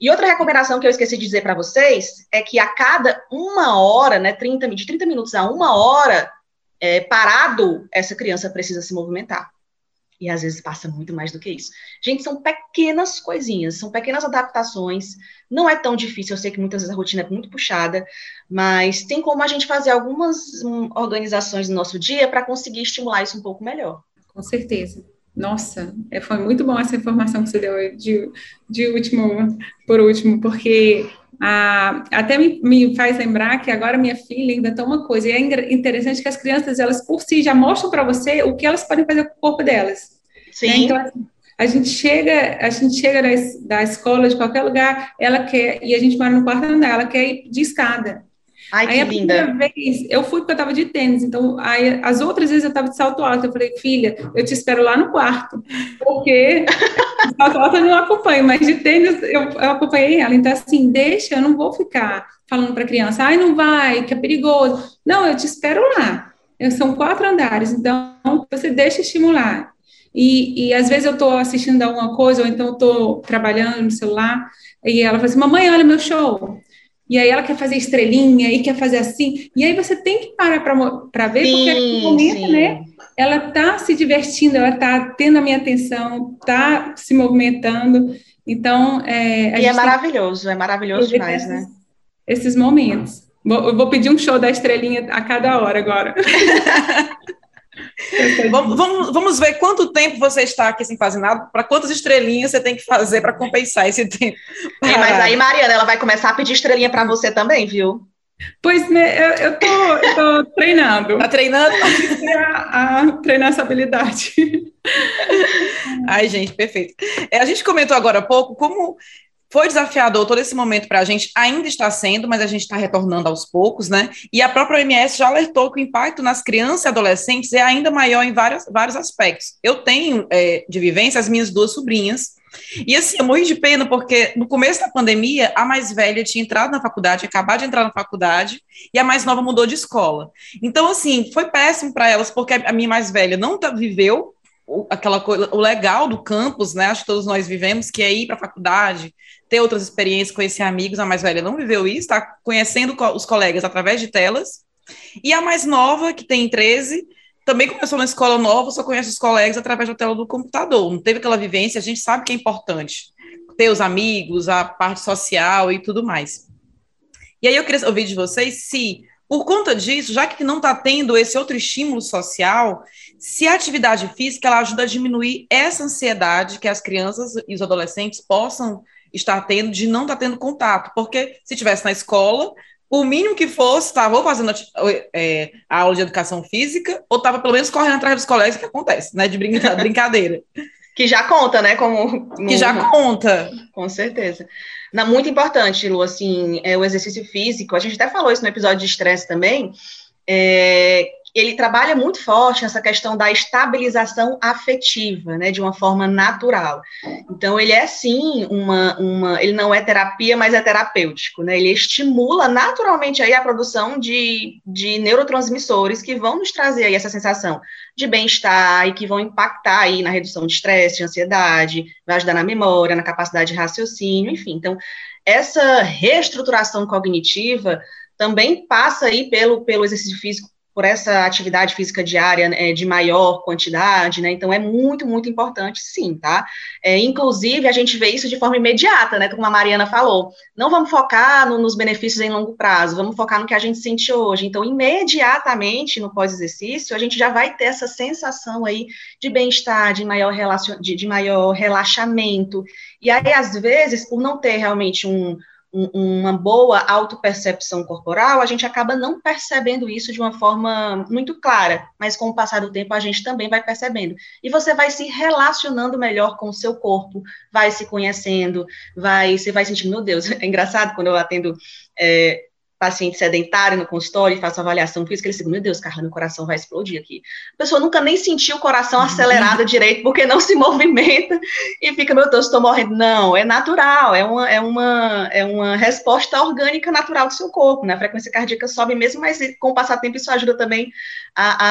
E outra recomendação que eu esqueci de dizer para vocês é que a cada uma hora, né, 30, de 30 minutos a uma hora, é, parado, essa criança precisa se movimentar e às vezes passa muito mais do que isso. Gente, são pequenas coisinhas, são pequenas adaptações. Não é tão difícil, eu sei que muitas vezes a rotina é muito puxada, mas tem como a gente fazer algumas um, organizações no nosso dia para conseguir estimular isso um pouco melhor. Com certeza. Nossa, é, foi muito bom essa informação que você deu de, de último por último, porque ah, até me, me, faz lembrar que agora minha filha ainda tem uma coisa, e é interessante que as crianças, elas por si já mostram para você o que elas podem fazer com o corpo delas. Sim. Né? Então, assim, a gente chega, a gente chega da, da escola, de qualquer lugar, ela quer, e a gente mora no quarto andar, ela quer ir de escada. Ai, aí, que linda. vez, eu fui porque eu estava de tênis, então, aí, as outras vezes eu estava de salto alto, eu falei, filha, eu te espero lá no quarto, porque salto alto eu não acompanho, mas de tênis eu, eu acompanhei ela, então, assim, deixa, eu não vou ficar falando para a criança, ai, não vai, que é perigoso. Não, eu te espero lá. São quatro andares, então você deixa estimular. E, e às vezes eu estou assistindo alguma coisa, ou então estou trabalhando no celular, e ela fala assim, mamãe, olha meu show e aí ela quer fazer estrelinha e quer fazer assim, e aí você tem que parar para ver, sim, porque no momento, sim. né, ela está se divertindo, ela está tendo a minha atenção, está se movimentando, então... É, e é maravilhoso, é maravilhoso demais, né? esses, né? Esses momentos. Vou, eu vou pedir um show da estrelinha a cada hora agora. vamos, vamos, vamos, ver quanto tempo você está aqui sem fazer nada, para quantas estrelinhas você tem que fazer para compensar esse tempo. É, mas aí, Mariana, ela vai começar a pedir estrelinha para você também, viu? Pois, né, eu, eu, tô, eu tô treinando. Tá treinando? A, a treinar essa habilidade. Ai, gente, perfeito. É, a gente comentou agora há pouco como foi desafiador todo esse momento para a gente, ainda está sendo, mas a gente está retornando aos poucos, né? E a própria OMS já alertou que o impacto nas crianças e adolescentes é ainda maior em vários, vários aspectos. Eu tenho é, de vivência as minhas duas sobrinhas, e assim, eu morri de pena porque no começo da pandemia, a mais velha tinha entrado na faculdade, acabado de entrar na faculdade, e a mais nova mudou de escola. Então, assim, foi péssimo para elas, porque a minha mais velha não tá, aquela coisa, o legal do campus, né? Acho que todos nós vivemos, que é ir para a faculdade, ter outras experiências, conhecer amigos. A mais velha não viveu isso, está conhecendo os colegas através de telas. E a mais nova, que tem 13, também começou na escola nova, só conhece os colegas através da tela do computador. Não teve aquela vivência, a gente sabe que é importante ter os amigos, a parte social e tudo mais. E aí eu queria ouvir de vocês se, por conta disso, já que não está tendo esse outro estímulo social, se a atividade física ela ajuda a diminuir essa ansiedade que as crianças e os adolescentes possam estar tendo de não estar tendo contato, porque se tivesse na escola, o mínimo que fosse, estava ou fazendo é, a aula de educação física, ou estava pelo menos correndo atrás dos colegas, que acontece, né, de brincadeira. que já conta, né, como... Que já conta. Com certeza. Não, muito importante, Lu, assim, é, o exercício físico, a gente até falou isso no episódio de estresse também, é, ele trabalha muito forte nessa questão da estabilização afetiva, né, de uma forma natural. Então, ele é sim uma, uma ele não é terapia, mas é terapêutico, né, ele estimula naturalmente aí a produção de, de neurotransmissores que vão nos trazer aí essa sensação de bem-estar e que vão impactar aí na redução de estresse, de ansiedade, vai ajudar na memória, na capacidade de raciocínio, enfim. Então, essa reestruturação cognitiva também passa aí pelo, pelo exercício físico por essa atividade física diária é, de maior quantidade, né? Então é muito, muito importante, sim, tá? É, inclusive, a gente vê isso de forma imediata, né? Como a Mariana falou. Não vamos focar no, nos benefícios em longo prazo, vamos focar no que a gente sente hoje. Então, imediatamente no pós-exercício, a gente já vai ter essa sensação aí de bem-estar, de maior de, de maior relaxamento. E aí, às vezes, por não ter realmente um uma boa autopercepção corporal, a gente acaba não percebendo isso de uma forma muito clara, mas com o passar do tempo a gente também vai percebendo. E você vai se relacionando melhor com o seu corpo, vai se conhecendo, vai, você vai sentindo, meu Deus, é engraçado quando eu atendo é, paciente sedentário no consultório e faço avaliação física, ele diz, meu Deus, cara, meu coração vai explodir aqui. A pessoa nunca nem sentiu o coração uhum. acelerado direito, porque não se movimenta e fica, meu Deus, estou morrendo. Não, é natural, é uma, é, uma, é uma resposta orgânica natural do seu corpo, né? A frequência cardíaca sobe mesmo, mas com o passar do tempo isso ajuda também a,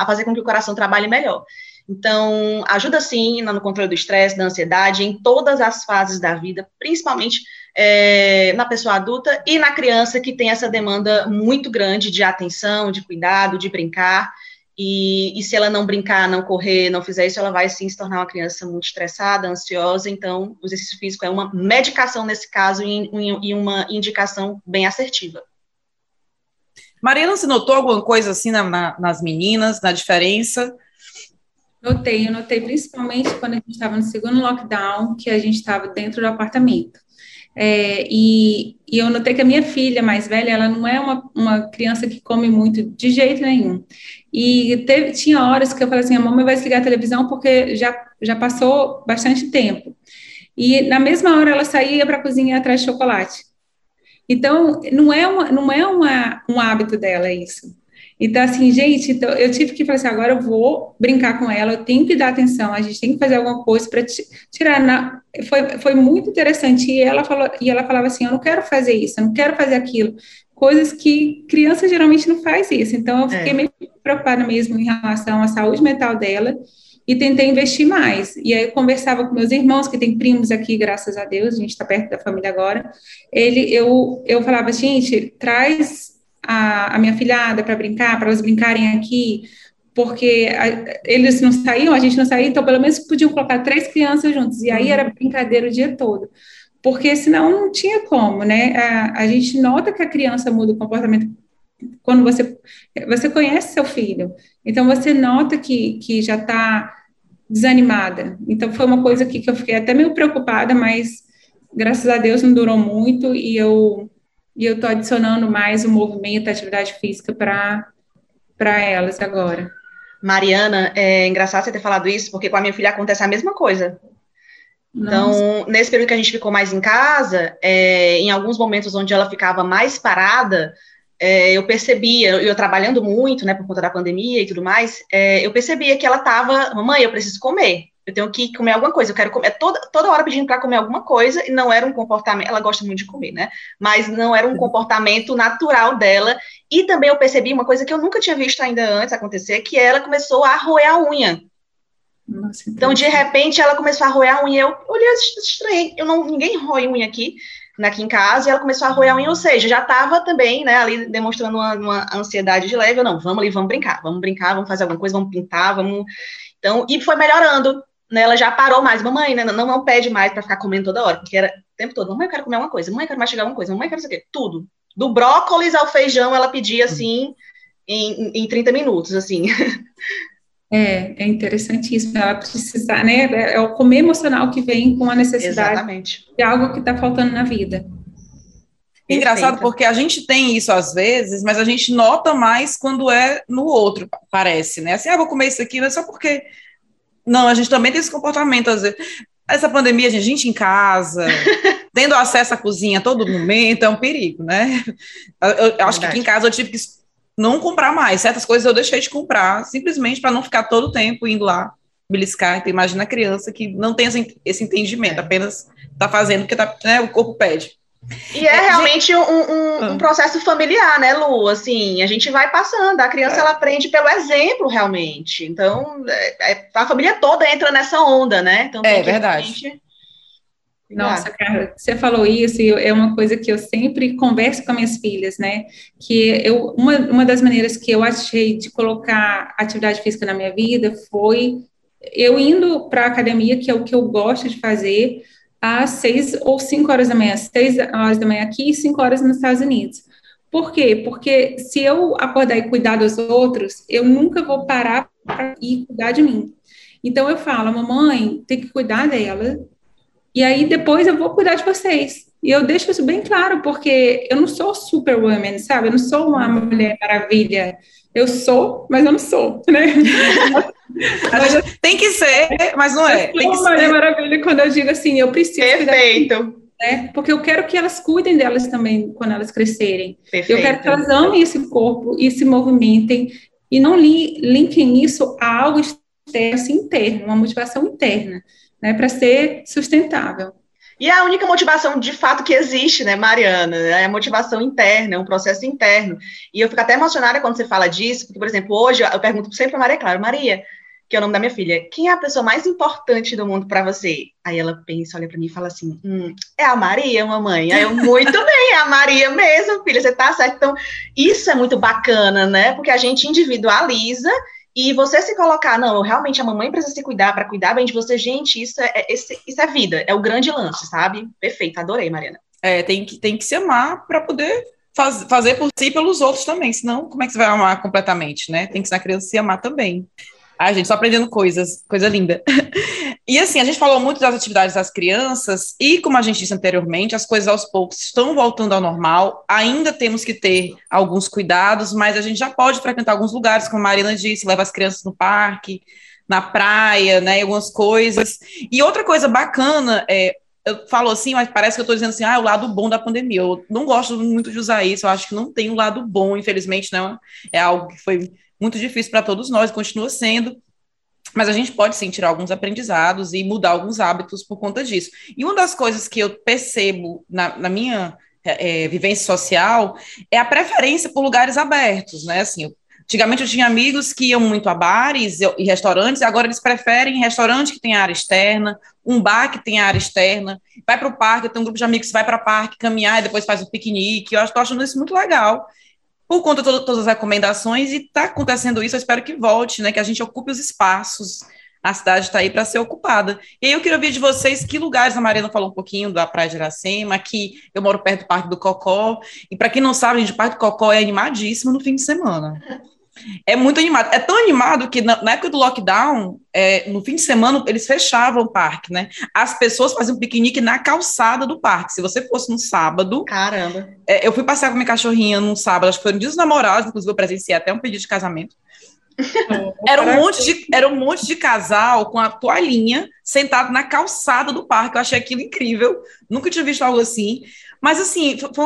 a, a fazer com que o coração trabalhe melhor. Então, ajuda sim no controle do estresse, da ansiedade, em todas as fases da vida, principalmente é, na pessoa adulta e na criança que tem essa demanda muito grande de atenção, de cuidado, de brincar. E, e, se ela não brincar, não correr, não fizer isso, ela vai sim se tornar uma criança muito estressada, ansiosa. Então, o exercício físico é uma medicação nesse caso e, e uma indicação bem assertiva. Mariana, você notou alguma coisa assim na, na, nas meninas, na diferença? Notei, eu notei principalmente quando a gente estava no segundo lockdown, que a gente estava dentro do apartamento. É, e, e, eu notei que a minha filha mais velha, ela não é uma, uma criança que come muito de jeito nenhum. E teve, tinha horas que eu falei assim, a mamãe vai desligar a televisão porque já, já passou bastante tempo. E na mesma hora ela saía para a cozinha atrás de chocolate. Então, não é, uma, não é uma, um hábito dela isso. Então, assim, gente, então, eu tive que falar assim, agora eu vou brincar com ela, eu tenho que dar atenção, a gente tem que fazer alguma coisa para tirar. Na... Foi, foi muito interessante. E ela, falou, e ela falava assim, eu não quero fazer isso, eu não quero fazer aquilo. Coisas que criança geralmente não faz isso. Então, eu fiquei é. meio preocupada mesmo em relação à saúde mental dela e tentei investir mais. E aí eu conversava com meus irmãos, que tem primos aqui, graças a Deus, a gente está perto da família agora. Ele, eu, eu falava, gente, traz a, a minha filhada para brincar, para elas brincarem aqui, porque a, eles não saíam, a gente não saía, então pelo menos podiam colocar três crianças juntas, e aí era uhum. brincadeira o dia todo. Porque senão não tinha como, né? A, a gente nota que a criança muda o comportamento quando você você conhece seu filho, então você nota que, que já está desanimada. Então foi uma coisa que, que eu fiquei até meio preocupada, mas graças a Deus não durou muito e eu e eu estou adicionando mais o movimento, a atividade física para elas agora. Mariana, é engraçado você ter falado isso, porque com a minha filha acontece a mesma coisa. Então, Nossa. nesse período que a gente ficou mais em casa, é, em alguns momentos onde ela ficava mais parada, é, eu percebia, eu, eu, trabalhando muito, né, por conta da pandemia e tudo mais, é, eu percebia que ela estava, mamãe, eu preciso comer eu tenho que comer alguma coisa, eu quero comer, toda, toda hora pedindo para comer alguma coisa, e não era um comportamento, ela gosta muito de comer, né? Mas não era um comportamento natural dela, e também eu percebi uma coisa que eu nunca tinha visto ainda antes acontecer, que ela começou a roer a unha. Nossa, então, de repente, ela começou a roer a unha, eu olhei, estranho, eu não, ninguém roe unha aqui, aqui em casa, e ela começou a roer a unha, ou seja, já estava também, né, ali demonstrando uma, uma ansiedade de leve, eu, não, vamos ali, vamos brincar, vamos brincar, vamos fazer alguma coisa, vamos pintar, vamos... Então, e foi melhorando, né, ela já parou mais, mamãe, né, não, não pede mais para ficar comendo toda hora, porque era o tempo todo, mamãe, eu quero comer uma coisa, mamãe, eu quero mastigar uma coisa, mamãe, eu quero isso aqui, tudo. Do brócolis ao feijão, ela pedia, assim, em, em 30 minutos, assim. É, é interessantíssimo ela precisar, né, é o comer emocional que vem com a necessidade Exatamente. de algo que está faltando na vida. Engraçado porque a gente tem isso às vezes, mas a gente nota mais quando é no outro, parece, né? Assim, ah, vou comer isso aqui, não é só porque não, a gente também tem esse comportamento, às vezes. Essa pandemia, a gente em casa, tendo acesso à cozinha a todo momento, é um perigo, né? Eu, eu acho que aqui em casa eu tive que não comprar mais. Certas coisas eu deixei de comprar, simplesmente para não ficar todo o tempo indo lá beliscar. Então, imagina a criança que não tem esse entendimento, é. apenas está fazendo porque tá, né, o corpo pede. E é, realmente um, um, um, ah. processo familiar, né, Lu? Assim, a gente vai passando, a criança é. ela aprende pelo exemplo, realmente. Então, é, é a família toda entra nessa onda, né? Então, é verdade. Nossa, cara, você falou isso e é uma coisa que eu sempre converso com minhas filhas, né? Que eu, uma, uma das maneiras que eu achei de colocar atividade física na minha vida foi eu indo para a academia, que é o que eu gosto de fazer, às seis ou cinco horas da manhã, seis horas da manhã aqui e cinco horas nos Estados Unidos. Por quê? Porque se eu acordar e cuidar dos outros, eu nunca vou parar para ir cuidar de mim. Então eu falo, mamãe, tem que cuidar dela, e aí depois eu vou cuidar de vocês. E eu deixo isso bem claro, porque eu não sou superwoman, sabe? Eu não sou uma mulher maravilha. Eu sou, mas eu não sou, né? tem que ser, mas não é. Eu sou uma mulher maravilha quando eu digo assim, eu preciso. Perfeito. Né? Porque eu quero que elas cuidem delas também quando elas crescerem. Perfeito. Eu quero que elas amem esse corpo e se movimentem e não li, linkem isso a algo externo, assim, interno, uma motivação interna, né, para ser sustentável. E é a única motivação de fato que existe, né, Mariana? É a motivação interna, é um processo interno. E eu fico até emocionada quando você fala disso, porque, por exemplo, hoje eu pergunto sempre para Maria Clara, Maria, que é o nome da minha filha, quem é a pessoa mais importante do mundo para você? Aí ela pensa, olha para mim e fala assim: hum, é a Maria, mamãe. Aí eu, muito bem, é a Maria mesmo, filha, você tá certo. Então, isso é muito bacana, né? Porque a gente individualiza e você se colocar, não, realmente a mamãe precisa se cuidar para cuidar bem de você, gente, isso é, é isso é vida, é o grande lance, sabe? Perfeito, adorei, Mariana. É, tem que, tem que se amar para poder faz, fazer por si e pelos outros também, senão como é que você vai amar completamente, né? Tem que ensinar a criança se amar também. Ai, gente, só aprendendo coisas, coisa linda. E assim, a gente falou muito das atividades das crianças, e como a gente disse anteriormente, as coisas aos poucos estão voltando ao normal. Ainda temos que ter alguns cuidados, mas a gente já pode frequentar alguns lugares, como a Marina disse, leva as crianças no parque, na praia, né? Algumas coisas. E outra coisa bacana é. Eu falo assim, mas parece que eu estou dizendo assim, ah, é o lado bom da pandemia. Eu não gosto muito de usar isso, eu acho que não tem um lado bom, infelizmente, não. É algo que foi muito difícil para todos nós, continua sendo, mas a gente pode sim tirar alguns aprendizados e mudar alguns hábitos por conta disso. E uma das coisas que eu percebo na, na minha é, vivência social é a preferência por lugares abertos, né? Assim, antigamente eu tinha amigos que iam muito a bares e restaurantes, e agora eles preferem restaurante que tem área externa, um bar que tem área externa, vai para o parque, tem um grupo de amigos que vai para o parque caminhar e depois faz um piquenique. Eu estou achando isso muito legal por conta de todas as recomendações, e está acontecendo isso, eu espero que volte, né, que a gente ocupe os espaços, a cidade está aí para ser ocupada. E aí eu queria ouvir de vocês que lugares, a Mariana falou um pouquinho da Praia de Iracema, aqui eu moro perto do Parque do Cocó, e para quem não sabe, gente, o Parque do Cocó é animadíssimo no fim de semana. É muito animado. É tão animado que na, na época do lockdown, é, no fim de semana, eles fechavam o parque, né? As pessoas faziam piquenique na calçada do parque. Se você fosse no sábado. Caramba. É, eu fui passear com minha cachorrinha num sábado, acho que foi no dia dos namorados, inclusive eu presenciei até um pedido de casamento. era, um monte de, era um monte de casal com a toalhinha sentado na calçada do parque. Eu achei aquilo incrível. Nunca tinha visto algo assim. Mas, assim, foi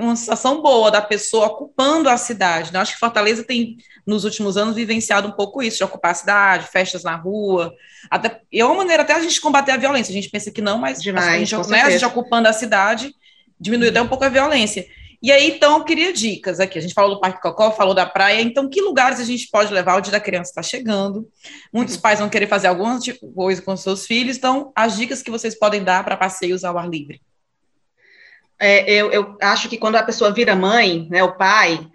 uma sensação boa da pessoa ocupando a cidade. Né? Acho que Fortaleza tem, nos últimos anos, vivenciado um pouco isso, de ocupar a cidade, festas na rua. Até, e é uma maneira até a gente combater a violência. A gente pensa que não, mas Demais, a, gente, né, a gente ocupando a cidade diminui até um pouco a violência. E aí, então, eu queria dicas aqui. A gente falou do Parque Cocó, falou da praia. Então, que lugares a gente pode levar? O dia da criança está chegando. Muitos pais vão querer fazer alguma coisa com seus filhos. Então, as dicas que vocês podem dar para passeios ao ar livre é, eu, eu, acho que quando a pessoa vira mãe, né, o pai,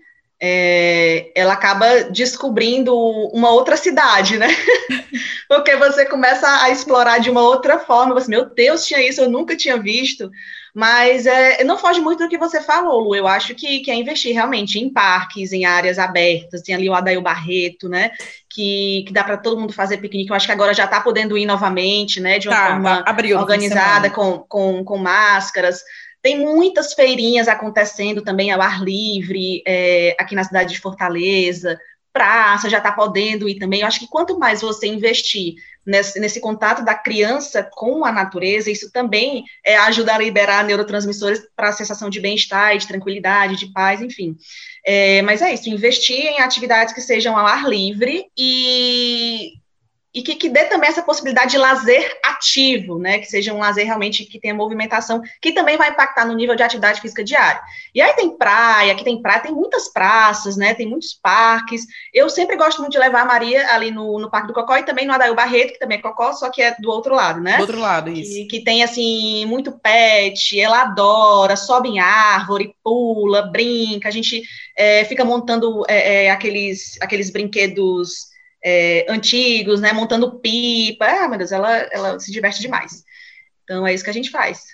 é, ela acaba descobrindo uma outra cidade, né? Porque você começa a explorar de uma outra forma. Você, meu Deus, tinha isso, eu nunca tinha visto. Mas é, não foge muito do que você falou, Lu. Eu acho que, que é investir realmente em parques, em áreas abertas. Tem ali o Adail Barreto, né? Que, que dá para todo mundo fazer piquenique. Eu acho que agora já está podendo ir novamente, né? De uma tá, forma tá, organizada, com, com, com máscaras. Tem muitas feirinhas acontecendo também ao ar livre, é, aqui na cidade de Fortaleza, praça, já está podendo ir também. Eu acho que quanto mais você investir nesse, nesse contato da criança com a natureza, isso também é, ajuda a liberar neurotransmissores para a sensação de bem-estar, de tranquilidade, de paz, enfim. É, mas é isso, investir em atividades que sejam ao ar livre e e que, que dê também essa possibilidade de lazer ativo, né? Que seja um lazer realmente que tenha movimentação, que também vai impactar no nível de atividade física diária. E aí tem praia, aqui tem praia, tem muitas praças, né? Tem muitos parques. Eu sempre gosto muito de levar a Maria ali no, no Parque do Cocó e também no Adail Barreto, que também é Cocó, só que é do outro lado, né? Do outro lado, isso. Que, que tem, assim, muito pet, ela adora, sobe em árvore, pula, brinca, a gente é, fica montando é, é, aqueles, aqueles brinquedos é, antigos, né? Montando pipa. Ah, meu Deus, ela, ela se diverte demais. Então é isso que a gente faz.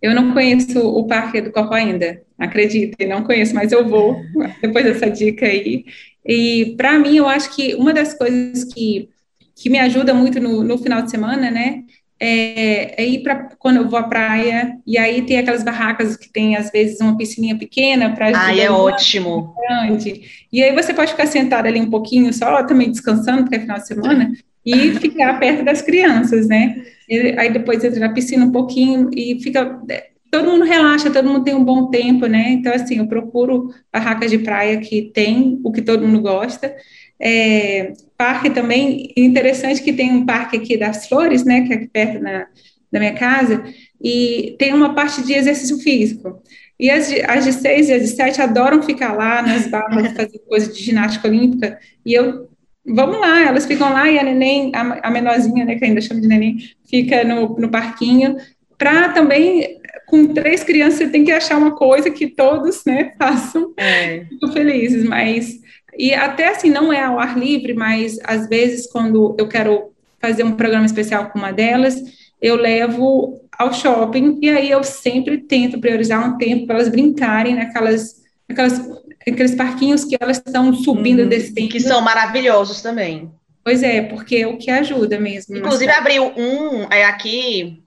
Eu não conheço o Parque do Cocó ainda, acreditem, não conheço, mas eu vou depois dessa dica aí. E para mim, eu acho que uma das coisas que, que me ajuda muito no, no final de semana, né, é, é ir para quando eu vou à praia, e aí tem aquelas barracas que tem, às vezes, uma piscininha pequena para Ah, é ótimo. Grande. E aí você pode ficar sentado ali um pouquinho, só também descansando, porque é final de semana, e ficar perto das crianças, né? E aí depois entra na piscina um pouquinho e fica. Todo mundo relaxa, todo mundo tem um bom tempo, né? Então, assim, eu procuro barracas de praia que tem o que todo mundo gosta. É, parque também, interessante que tem um parque aqui das Flores, né, que é aqui perto da, da minha casa, e tem uma parte de exercício físico. E as de, as de seis e as de sete adoram ficar lá nas barras, fazer coisa de ginástica olímpica, e eu, vamos lá, elas ficam lá, e a neném, a, menorzinha, né, que ainda chama de neném, fica no, no parquinho, para também, com três crianças, você tem que achar uma coisa que todos, né, façam, é. fico felizes, mas e até assim, não é ao ar livre, mas às vezes, quando eu quero fazer um programa especial com uma delas, eu levo ao shopping e aí eu sempre tento priorizar um tempo para elas brincarem naquelas, naquelas, aqueles parquinhos que elas estão subindo uhum, descendo. Que são maravilhosos também. Pois é, porque é o que ajuda mesmo. Inclusive, abriu um é aqui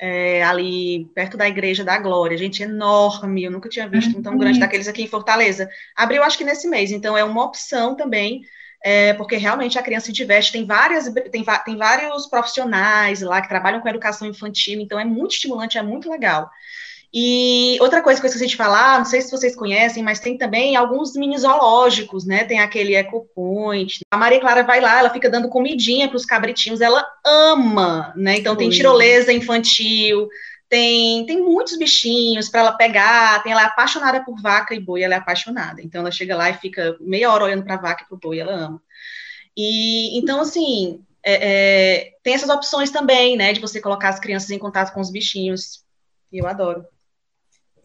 é, ali perto da Igreja da Glória, gente, enorme, eu nunca tinha visto um tão grande uhum. daqueles aqui em Fortaleza. Abriu, acho que nesse mês, então é uma opção também, é, porque realmente a criança se diverte, tem várias, tem, tem vários profissionais lá que trabalham com educação infantil, então é muito estimulante, é muito legal. E outra coisa que eu esqueci de falar, não sei se vocês conhecem, mas tem também alguns mini zoológicos, né? Tem aquele Eco Point. A Maria Clara vai lá, ela fica dando comidinha para os cabritinhos, ela ama, né? Então tem tirolesa infantil, tem, tem muitos bichinhos para ela pegar, tem ela é apaixonada por vaca e boi, ela é apaixonada. Então ela chega lá e fica meia hora olhando para a vaca e para o boi, ela ama. E então assim, é, é, tem essas opções também, né, de você colocar as crianças em contato com os bichinhos. E eu adoro.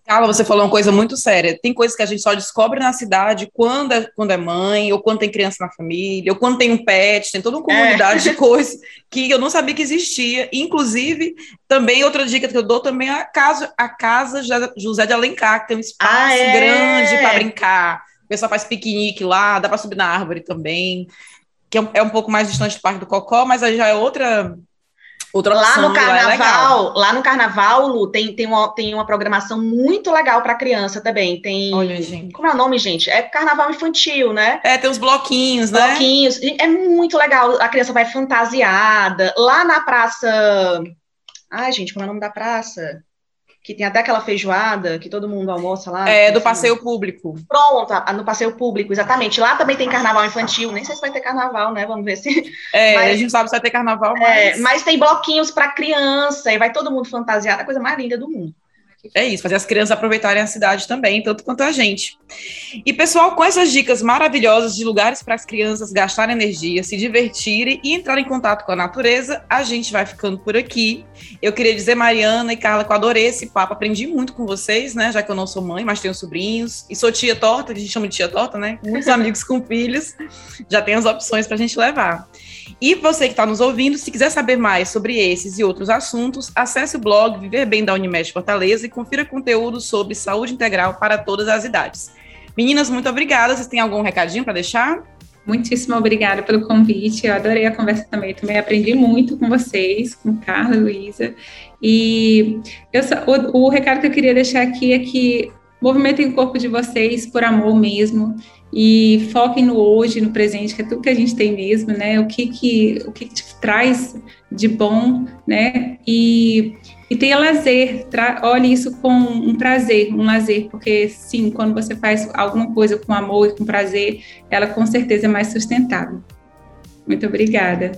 Carla, você falou uma coisa muito séria. Tem coisas que a gente só descobre na cidade quando é, quando é mãe, ou quando tem criança na família, ou quando tem um pet, tem toda uma comunidade é. de coisas que eu não sabia que existia. Inclusive, também outra dica que eu dou também é a casa, a casa José de Alencar, que tem um espaço ah, é? grande para brincar. O pessoal faz piquenique lá, dá para subir na árvore também, que é um, é um pouco mais distante do Parque do Cocó, mas aí já é Outra lá no é carnaval, lá, lá, no carnaval, Lu, tem, tem, uma, tem uma programação muito legal para criança também. Tem. Olha, gente. Como é o nome, gente? É carnaval infantil, né? É, tem uns bloquinhos, né? Bloquinhos. É muito legal. A criança vai fantasiada. Lá na praça. Ai, gente, como é o nome da praça? Que tem até aquela feijoada que todo mundo almoça lá. É, do passeio público. Pronto, no passeio público, exatamente. Lá também tem carnaval infantil, nem sei se vai ter carnaval, né? Vamos ver se. É, mas, a gente sabe se vai ter carnaval, mas. É, mas tem bloquinhos para criança, e vai todo mundo fantasiado, a coisa mais linda do mundo. É isso, fazer as crianças aproveitarem a cidade também, tanto quanto a gente. E, pessoal, com essas dicas maravilhosas de lugares para as crianças gastarem energia, se divertirem e entrar em contato com a natureza, a gente vai ficando por aqui. Eu queria dizer, Mariana e Carla, que eu adorei esse papo, aprendi muito com vocês, né? Já que eu não sou mãe, mas tenho sobrinhos, e sou tia torta, que a gente chama de tia torta, né? Muitos amigos com filhos, já tem as opções para a gente levar. E você que está nos ouvindo, se quiser saber mais sobre esses e outros assuntos, acesse o blog Viver Bem da Unimed Fortaleza e confira conteúdo sobre saúde integral para todas as idades. Meninas, muito obrigada. Vocês têm algum recadinho para deixar? Muitíssimo obrigada pelo convite. Eu adorei a conversa também. Também aprendi muito com vocês, com Carla Luísa. E eu, o, o recado que eu queria deixar aqui é que movimentem o corpo de vocês por amor mesmo e foquem no hoje, no presente, que é tudo que a gente tem mesmo, né? O que que, o que, que te traz de bom, né? E, e tenha lazer, tra olhe isso com um prazer, um lazer, porque sim, quando você faz alguma coisa com amor e com prazer, ela com certeza é mais sustentável. Muito obrigada.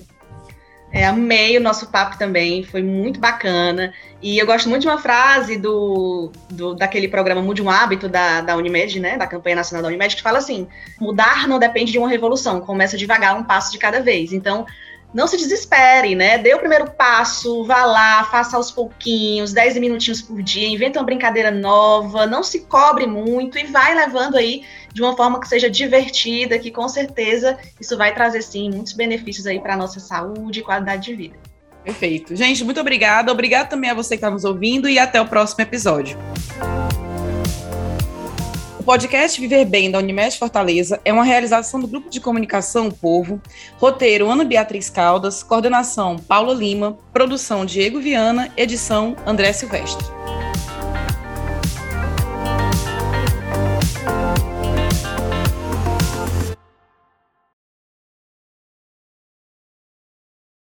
É, amei o nosso papo também, foi muito bacana. E eu gosto muito de uma frase do, do daquele programa Mude um Hábito da, da Unimed, né? Da campanha nacional da Unimed, que fala assim: mudar não depende de uma revolução, começa devagar, um passo de cada vez. Então, não se desespere, né? Dê o primeiro passo, vá lá, faça aos pouquinhos, 10 minutinhos por dia, inventa uma brincadeira nova, não se cobre muito e vai levando aí de uma forma que seja divertida, que com certeza isso vai trazer sim muitos benefícios aí para a nossa saúde e qualidade de vida. Perfeito. Gente, muito obrigada. Obrigado também a você que está nos ouvindo e até o próximo episódio podcast Viver Bem da Unimed Fortaleza é uma realização do Grupo de Comunicação o Povo, roteiro Ana Beatriz Caldas, coordenação Paula Lima, produção Diego Viana, edição André Silvestre.